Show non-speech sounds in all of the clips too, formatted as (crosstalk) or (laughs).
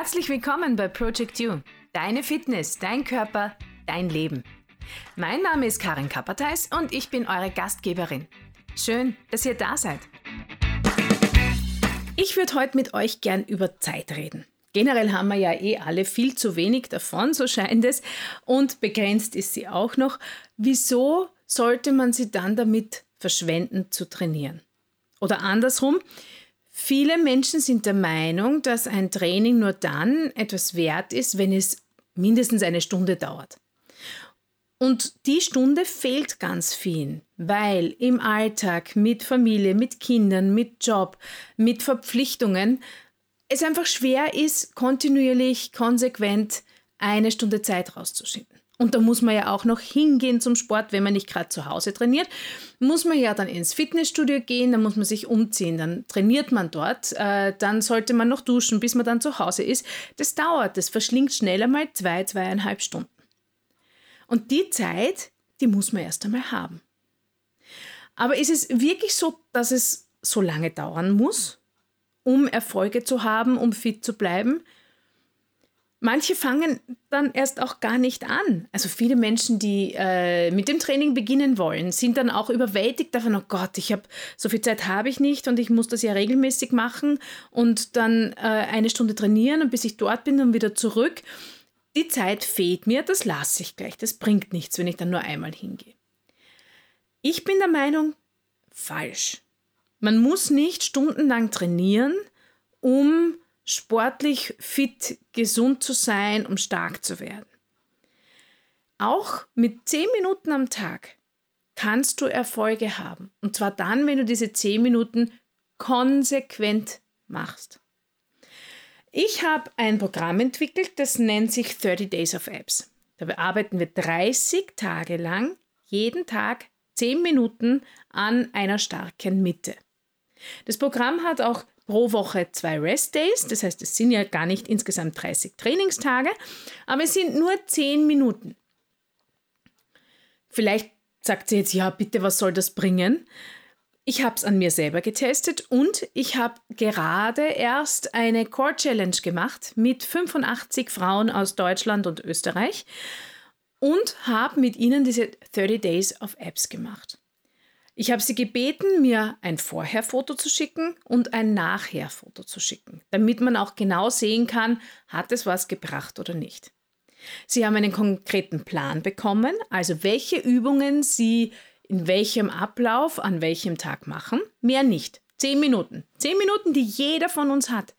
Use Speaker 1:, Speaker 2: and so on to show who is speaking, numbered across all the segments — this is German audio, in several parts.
Speaker 1: Herzlich willkommen bei Project You. Deine Fitness, dein Körper, dein Leben. Mein Name ist Karin Kapperteis und ich bin eure Gastgeberin. Schön, dass ihr da seid. Ich würde heute mit euch gern über Zeit reden. Generell haben wir ja eh alle viel zu wenig davon, so scheint es, und begrenzt ist sie auch noch. Wieso sollte man sie dann damit verschwenden zu trainieren? Oder andersrum, viele Menschen sind der Meinung, dass ein Training nur dann etwas wert ist, wenn es mindestens eine Stunde dauert. Und die Stunde fehlt ganz vielen, weil im Alltag mit Familie, mit Kindern, mit Job, mit Verpflichtungen es einfach schwer ist, kontinuierlich, konsequent eine Stunde Zeit rauszuschinden. Und da muss man ja auch noch hingehen zum Sport, wenn man nicht gerade zu Hause trainiert. Muss man ja dann ins Fitnessstudio gehen, dann muss man sich umziehen, dann trainiert man dort, äh, dann sollte man noch duschen, bis man dann zu Hause ist. Das dauert, das verschlingt schneller mal zwei, zweieinhalb Stunden. Und die Zeit, die muss man erst einmal haben. Aber ist es wirklich so, dass es so lange dauern muss, um Erfolge zu haben, um fit zu bleiben? Manche fangen dann erst auch gar nicht an. Also viele Menschen, die äh, mit dem Training beginnen wollen, sind dann auch überwältigt davon, oh Gott, ich habe so viel Zeit habe ich nicht und ich muss das ja regelmäßig machen und dann äh, eine Stunde trainieren und bis ich dort bin und wieder zurück die Zeit fehlt mir, das lasse ich gleich. Das bringt nichts, wenn ich dann nur einmal hingehe. Ich bin der Meinung, falsch. Man muss nicht stundenlang trainieren, um sportlich fit, gesund zu sein, um stark zu werden. Auch mit zehn Minuten am Tag kannst du Erfolge haben. Und zwar dann, wenn du diese zehn Minuten konsequent machst. Ich habe ein Programm entwickelt, das nennt sich 30 Days of Apps. Da arbeiten wir 30 Tage lang, jeden Tag 10 Minuten an einer starken Mitte. Das Programm hat auch pro Woche zwei Rest Days, das heißt, es sind ja gar nicht insgesamt 30 Trainingstage, aber es sind nur 10 Minuten. Vielleicht sagt sie jetzt, ja, bitte, was soll das bringen? Ich habe es an mir selber getestet und ich habe gerade erst eine Core Challenge gemacht mit 85 Frauen aus Deutschland und Österreich und habe mit ihnen diese 30 Days of Apps gemacht. Ich habe sie gebeten, mir ein Vorher-Foto zu schicken und ein Nachher-Foto zu schicken, damit man auch genau sehen kann, hat es was gebracht oder nicht. Sie haben einen konkreten Plan bekommen, also welche Übungen Sie in welchem Ablauf, an welchem Tag machen. Mehr nicht. Zehn Minuten. Zehn Minuten, die jeder von uns hat.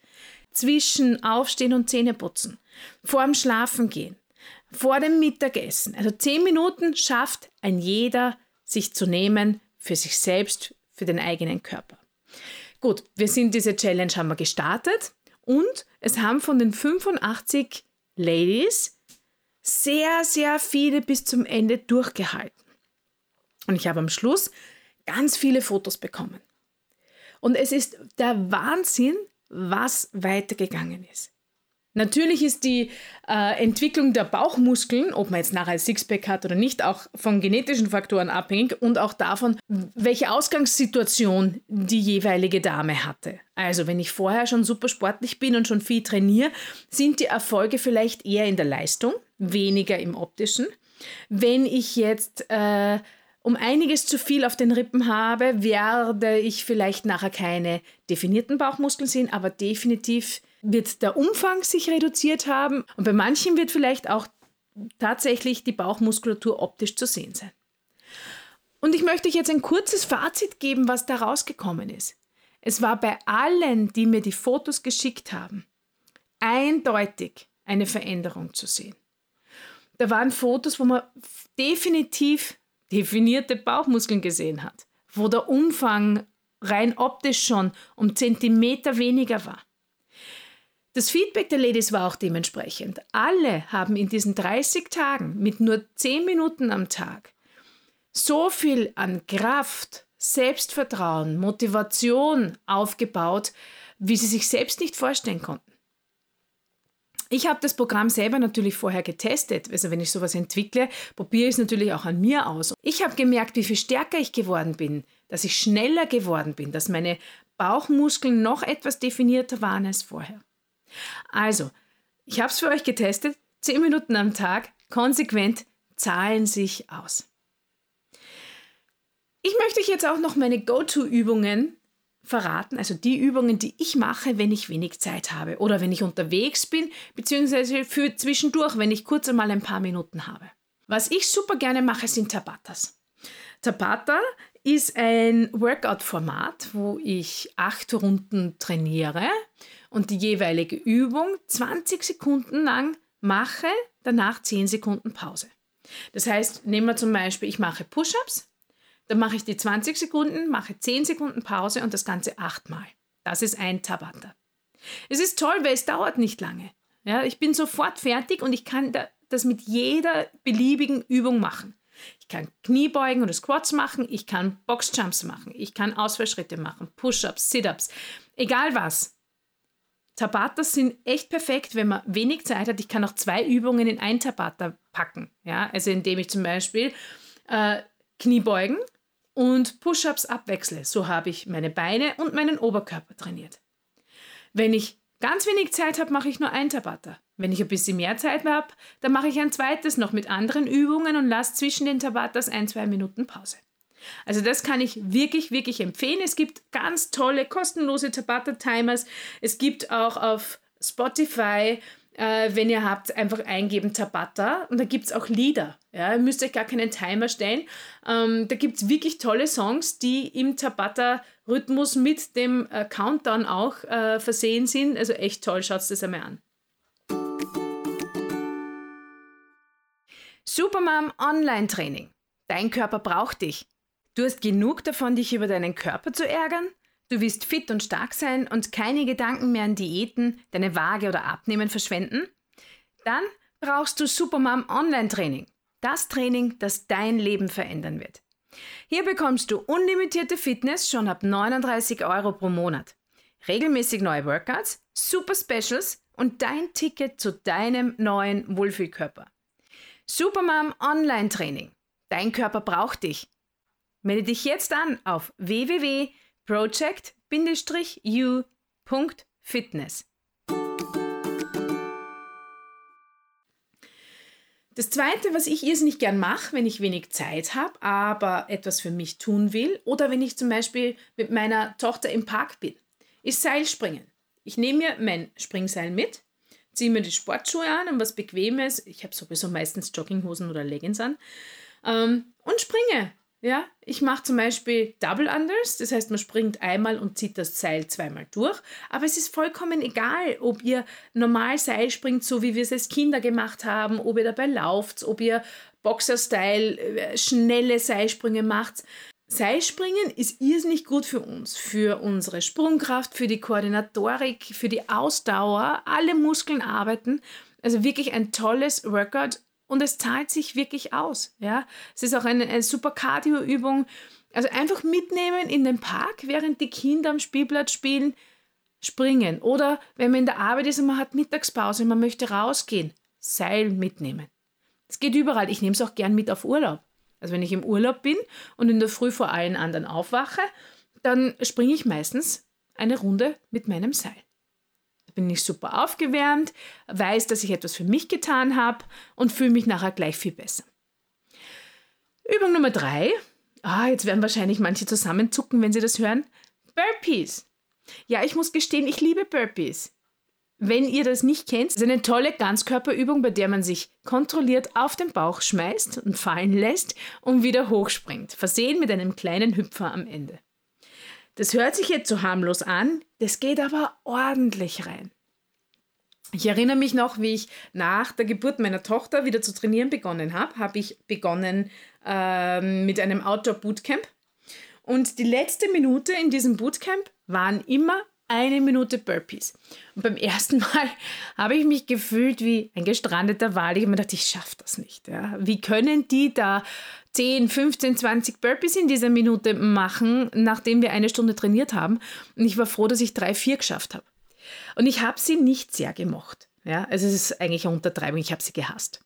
Speaker 1: Zwischen Aufstehen und Zähneputzen. Vor dem Schlafengehen. Vor dem Mittagessen. Also zehn Minuten schafft ein jeder, sich zu nehmen für sich selbst, für den eigenen Körper. Gut, wir sind diese Challenge haben wir gestartet und es haben von den 85 Ladies sehr, sehr viele bis zum Ende durchgehalten. Und ich habe am Schluss ganz viele Fotos bekommen. Und es ist der Wahnsinn, was weitergegangen ist. Natürlich ist die äh, Entwicklung der Bauchmuskeln, ob man jetzt nachher ein Sixpack hat oder nicht, auch von genetischen Faktoren abhängig und auch davon, welche Ausgangssituation die jeweilige Dame hatte. Also wenn ich vorher schon super sportlich bin und schon viel trainiere, sind die Erfolge vielleicht eher in der Leistung, weniger im optischen. Wenn ich jetzt äh, um einiges zu viel auf den Rippen habe, werde ich vielleicht nachher keine definierten Bauchmuskeln sehen, aber definitiv wird der Umfang sich reduziert haben und bei manchen wird vielleicht auch tatsächlich die Bauchmuskulatur optisch zu sehen sein. Und ich möchte euch jetzt ein kurzes Fazit geben, was da rausgekommen ist. Es war bei allen, die mir die Fotos geschickt haben, eindeutig eine Veränderung zu sehen. Da waren Fotos, wo man definitiv definierte Bauchmuskeln gesehen hat, wo der Umfang rein optisch schon um Zentimeter weniger war. Das Feedback der Ladies war auch dementsprechend. Alle haben in diesen 30 Tagen mit nur 10 Minuten am Tag so viel an Kraft, Selbstvertrauen, Motivation aufgebaut, wie sie sich selbst nicht vorstellen konnten. Ich habe das Programm selber natürlich vorher getestet. Also wenn ich sowas entwickle, probiere ich es natürlich auch an mir aus. Ich habe gemerkt, wie viel stärker ich geworden bin, dass ich schneller geworden bin, dass meine Bauchmuskeln noch etwas definierter waren als vorher. Also, Ich habe es für euch getestet. 10 Minuten am Tag, konsequent, zahlen sich aus. Ich möchte euch jetzt auch noch meine Go-To-Übungen verraten, also die Übungen, die ich mache, wenn ich wenig Zeit habe oder wenn ich unterwegs bin, beziehungsweise für zwischendurch, wenn ich kurz einmal ein paar Minuten habe. Was ich super gerne mache, sind Tabatas. Tabata ist ein Workout-Format, wo ich acht Runden trainiere und die jeweilige Übung 20 Sekunden lang mache, danach 10 Sekunden Pause. Das heißt, nehmen wir zum Beispiel, ich mache Push-ups, dann mache ich die 20 Sekunden, mache 10 Sekunden Pause und das Ganze achtmal. Das ist ein Tabata. Es ist toll, weil es dauert nicht lange. Ja, ich bin sofort fertig und ich kann das mit jeder beliebigen Übung machen. Ich kann Kniebeugen oder Squats machen, ich kann Boxjumps machen, ich kann Ausfallschritte machen, Push-ups, Sit-ups, egal was. Tabatas sind echt perfekt, wenn man wenig Zeit hat. Ich kann auch zwei Übungen in ein Tabata packen. Ja? Also indem ich zum Beispiel äh, Kniebeugen und Push-ups abwechsle. So habe ich meine Beine und meinen Oberkörper trainiert. Wenn ich ganz wenig Zeit habe, mache ich nur ein Tabata. Wenn ich ein bisschen mehr Zeit habe, dann mache ich ein zweites noch mit anderen Übungen und lasse zwischen den Tabatas ein, zwei Minuten Pause. Also das kann ich wirklich, wirklich empfehlen. Es gibt ganz tolle, kostenlose Tabata-Timers. Es gibt auch auf Spotify, äh, wenn ihr habt, einfach eingeben Tabata und da gibt es auch Lieder. Ja, ihr müsst euch gar keinen Timer stellen. Ähm, da gibt es wirklich tolle Songs, die im Tabata-Rhythmus mit dem äh, Countdown auch äh, versehen sind. Also echt toll, schaut es das einmal an. Supermom Online-Training. Dein Körper braucht dich. Du hast genug davon, dich über deinen Körper zu ärgern? Du willst fit und stark sein und keine Gedanken mehr an Diäten, deine Waage oder Abnehmen verschwenden? Dann brauchst du Supermom Online-Training. Das Training, das dein Leben verändern wird. Hier bekommst du unlimitierte Fitness schon ab 39 Euro pro Monat. Regelmäßig neue Workouts, Super Specials und dein Ticket zu deinem neuen Wohlfühlkörper. Supermom Online Training. Dein Körper braucht dich. Melde dich jetzt an auf www.project-u.fitness. Das Zweite, was ich irrsinnig gern mache, wenn ich wenig Zeit habe, aber etwas für mich tun will, oder wenn ich zum Beispiel mit meiner Tochter im Park bin, ist Seilspringen. Ich nehme mir mein Springseil mit, ziehe mir die Sportschuhe an und was Bequemes, ich habe sowieso meistens Jogginghosen oder Leggings an, ähm, und springe. Ja, ich mache zum Beispiel Double Unders, das heißt, man springt einmal und zieht das Seil zweimal durch. Aber es ist vollkommen egal, ob ihr normal Seil springt, so wie wir es als Kinder gemacht haben, ob ihr dabei lauft, ob ihr Boxer-Style äh, schnelle Seilsprünge macht. Seilspringen ist irrsinnig gut für uns, für unsere Sprungkraft, für die Koordinatorik, für die Ausdauer. Alle Muskeln arbeiten. Also wirklich ein tolles Workout und es zahlt sich wirklich aus. Ja? Es ist auch eine, eine super Cardio-Übung. Also einfach mitnehmen in den Park, während die Kinder am Spielplatz spielen, springen. Oder wenn man in der Arbeit ist und man hat Mittagspause und man möchte rausgehen, Seil mitnehmen. Es geht überall. Ich nehme es auch gern mit auf Urlaub. Also wenn ich im Urlaub bin und in der Früh vor allen anderen aufwache, dann springe ich meistens eine Runde mit meinem Seil bin ich super aufgewärmt, weiß, dass ich etwas für mich getan habe und fühle mich nachher gleich viel besser. Übung Nummer drei. Ah, jetzt werden wahrscheinlich manche zusammenzucken, wenn sie das hören. Burpees. Ja, ich muss gestehen, ich liebe Burpees. Wenn ihr das nicht kennt, ist eine tolle Ganzkörperübung, bei der man sich kontrolliert auf den Bauch schmeißt und fallen lässt und wieder hochspringt, versehen mit einem kleinen Hüpfer am Ende. Das hört sich jetzt so harmlos an, das geht aber ordentlich rein. Ich erinnere mich noch, wie ich nach der Geburt meiner Tochter wieder zu trainieren begonnen habe. Habe ich begonnen äh, mit einem Outdoor-Bootcamp. Und die letzte Minute in diesem Bootcamp waren immer eine Minute Burpees. Und beim ersten Mal (laughs) habe ich mich gefühlt wie ein gestrandeter Wal. Ich habe mir gedacht, ich schaffe das nicht. Ja. Wie können die da 10, 15, 20 Burpees in dieser Minute machen, nachdem wir eine Stunde trainiert haben? Und ich war froh, dass ich drei, vier geschafft habe. Und ich habe sie nicht sehr gemocht. Ja. Also es ist eigentlich eine Untertreibung, ich habe sie gehasst.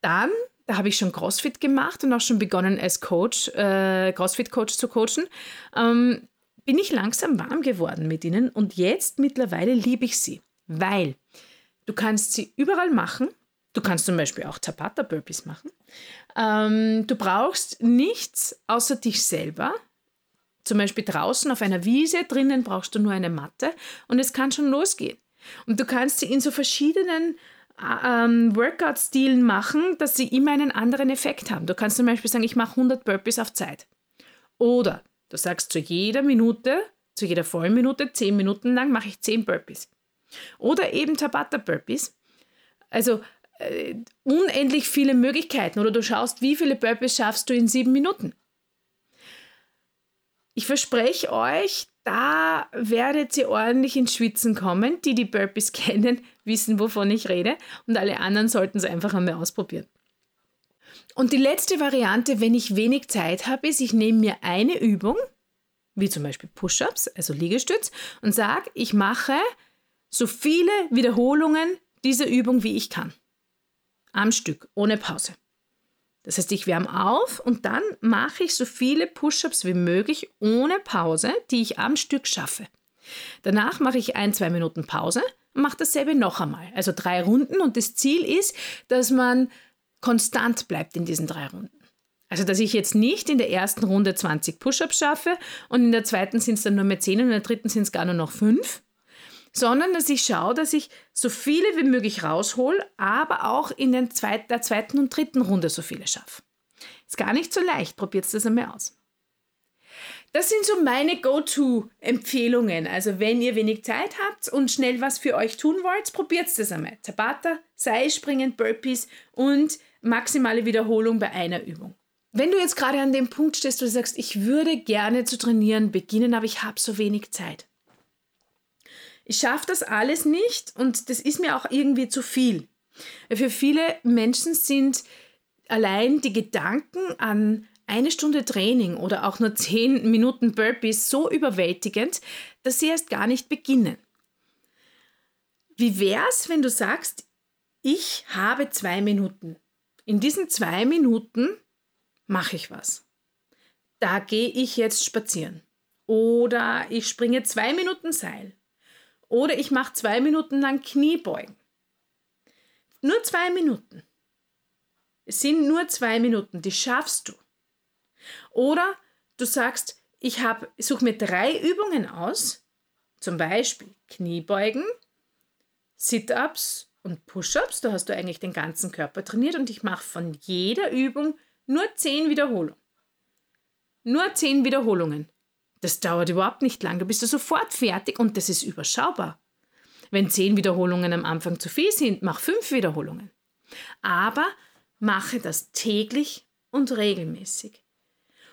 Speaker 1: Dann da habe ich schon CrossFit gemacht und auch schon begonnen als Coach, äh, CrossFit-Coach zu coachen. Ähm, bin ich langsam warm geworden mit ihnen und jetzt mittlerweile liebe ich sie, weil Du kannst sie überall machen. Du kannst zum Beispiel auch Tabata Burpees machen. Ähm, du brauchst nichts außer dich selber. Zum Beispiel draußen auf einer Wiese, drinnen brauchst du nur eine Matte und es kann schon losgehen. Und du kannst sie in so verschiedenen ähm, Workout-Stilen machen, dass sie immer einen anderen Effekt haben. Du kannst zum Beispiel sagen, ich mache 100 Burpees auf Zeit. Oder du sagst zu jeder Minute, zu jeder vollen Minute, 10 Minuten lang mache ich 10 Burpees. Oder eben Tabata Burpees. Also äh, unendlich viele Möglichkeiten. Oder du schaust, wie viele Burpees schaffst du in sieben Minuten. Ich verspreche euch, da werdet ihr ordentlich ins Schwitzen kommen. Die, die Burpees (laughs) kennen, wissen, wovon ich rede. Und alle anderen sollten es einfach einmal ausprobieren. Und die letzte Variante, wenn ich wenig Zeit habe, ist, ich nehme mir eine Übung, wie zum Beispiel Push-ups, also Liegestütz, und sage, ich mache so viele Wiederholungen dieser Übung, wie ich kann. Am Stück, ohne Pause. Das heißt, ich wärme auf und dann mache ich so viele Push-ups wie möglich ohne Pause, die ich am Stück schaffe. Danach mache ich ein, zwei Minuten Pause und mache dasselbe noch einmal. Also drei Runden und das Ziel ist, dass man konstant bleibt in diesen drei Runden. Also, dass ich jetzt nicht in der ersten Runde 20 Push-ups schaffe und in der zweiten sind es dann nur mehr 10 und in der dritten sind es gar nur noch 5, sondern dass ich schaue, dass ich so viele wie möglich raushole, aber auch in den zweit, der zweiten und dritten Runde so viele schaffe. Ist gar nicht so leicht, probiert das einmal aus. Das sind so meine Go-To-Empfehlungen. Also wenn ihr wenig Zeit habt und schnell was für euch tun wollt, probiert das einmal. Tabata, Seilspringen, Burpees und maximale Wiederholung bei einer Übung. Wenn du jetzt gerade an dem Punkt stehst, wo du sagst, ich würde gerne zu trainieren beginnen, aber ich habe so wenig Zeit. Ich schaffe das alles nicht und das ist mir auch irgendwie zu viel. Für viele Menschen sind allein die Gedanken an eine Stunde Training oder auch nur zehn Minuten Burpees so überwältigend, dass sie erst gar nicht beginnen. Wie wäre es, wenn du sagst, ich habe zwei Minuten. In diesen zwei Minuten mache ich was. Da gehe ich jetzt spazieren. Oder ich springe zwei Minuten Seil. Oder ich mache zwei Minuten lang Kniebeugen. Nur zwei Minuten. Es sind nur zwei Minuten, die schaffst du. Oder du sagst, ich suche mir drei Übungen aus, zum Beispiel Kniebeugen, Sit-ups und Push-ups. Da hast du eigentlich den ganzen Körper trainiert und ich mache von jeder Übung nur zehn Wiederholungen. Nur zehn Wiederholungen. Das dauert überhaupt nicht lang. Du bist ja sofort fertig und das ist überschaubar. Wenn zehn Wiederholungen am Anfang zu viel sind, mach fünf Wiederholungen. Aber mache das täglich und regelmäßig.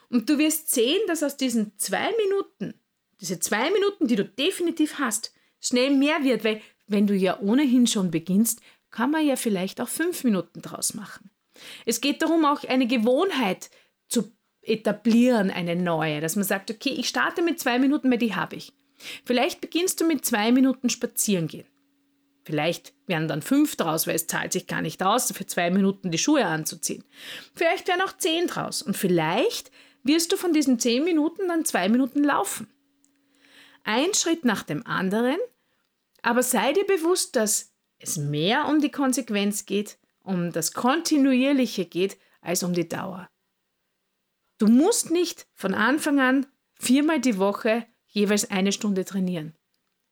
Speaker 1: Und du wirst sehen, dass aus diesen zwei Minuten, diese zwei Minuten, die du definitiv hast, schnell mehr wird, weil wenn du ja ohnehin schon beginnst, kann man ja vielleicht auch fünf Minuten draus machen. Es geht darum, auch eine Gewohnheit zu etablieren, eine neue, dass man sagt, okay, ich starte mit zwei Minuten, weil die habe ich. Vielleicht beginnst du mit zwei Minuten spazieren gehen. Vielleicht werden dann fünf draus, weil es zahlt sich gar nicht aus, für zwei Minuten die Schuhe anzuziehen. Vielleicht werden auch zehn draus. Und vielleicht wirst du von diesen zehn Minuten dann zwei Minuten laufen. Ein Schritt nach dem anderen, aber sei dir bewusst, dass es mehr um die Konsequenz geht, um das Kontinuierliche geht, als um die Dauer. Du musst nicht von Anfang an viermal die Woche jeweils eine Stunde trainieren.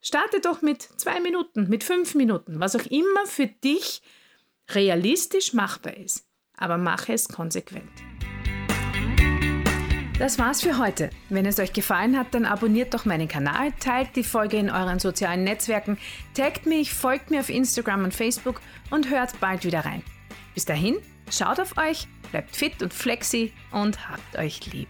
Speaker 1: Starte doch mit zwei Minuten, mit fünf Minuten, was auch immer für dich realistisch machbar ist. Aber mache es konsequent. Das war's für heute. Wenn es euch gefallen hat, dann abonniert doch meinen Kanal, teilt die Folge in euren sozialen Netzwerken, taggt mich, folgt mir auf Instagram und Facebook und hört bald wieder rein. Bis dahin, schaut auf euch, bleibt fit und flexi und habt euch lieb.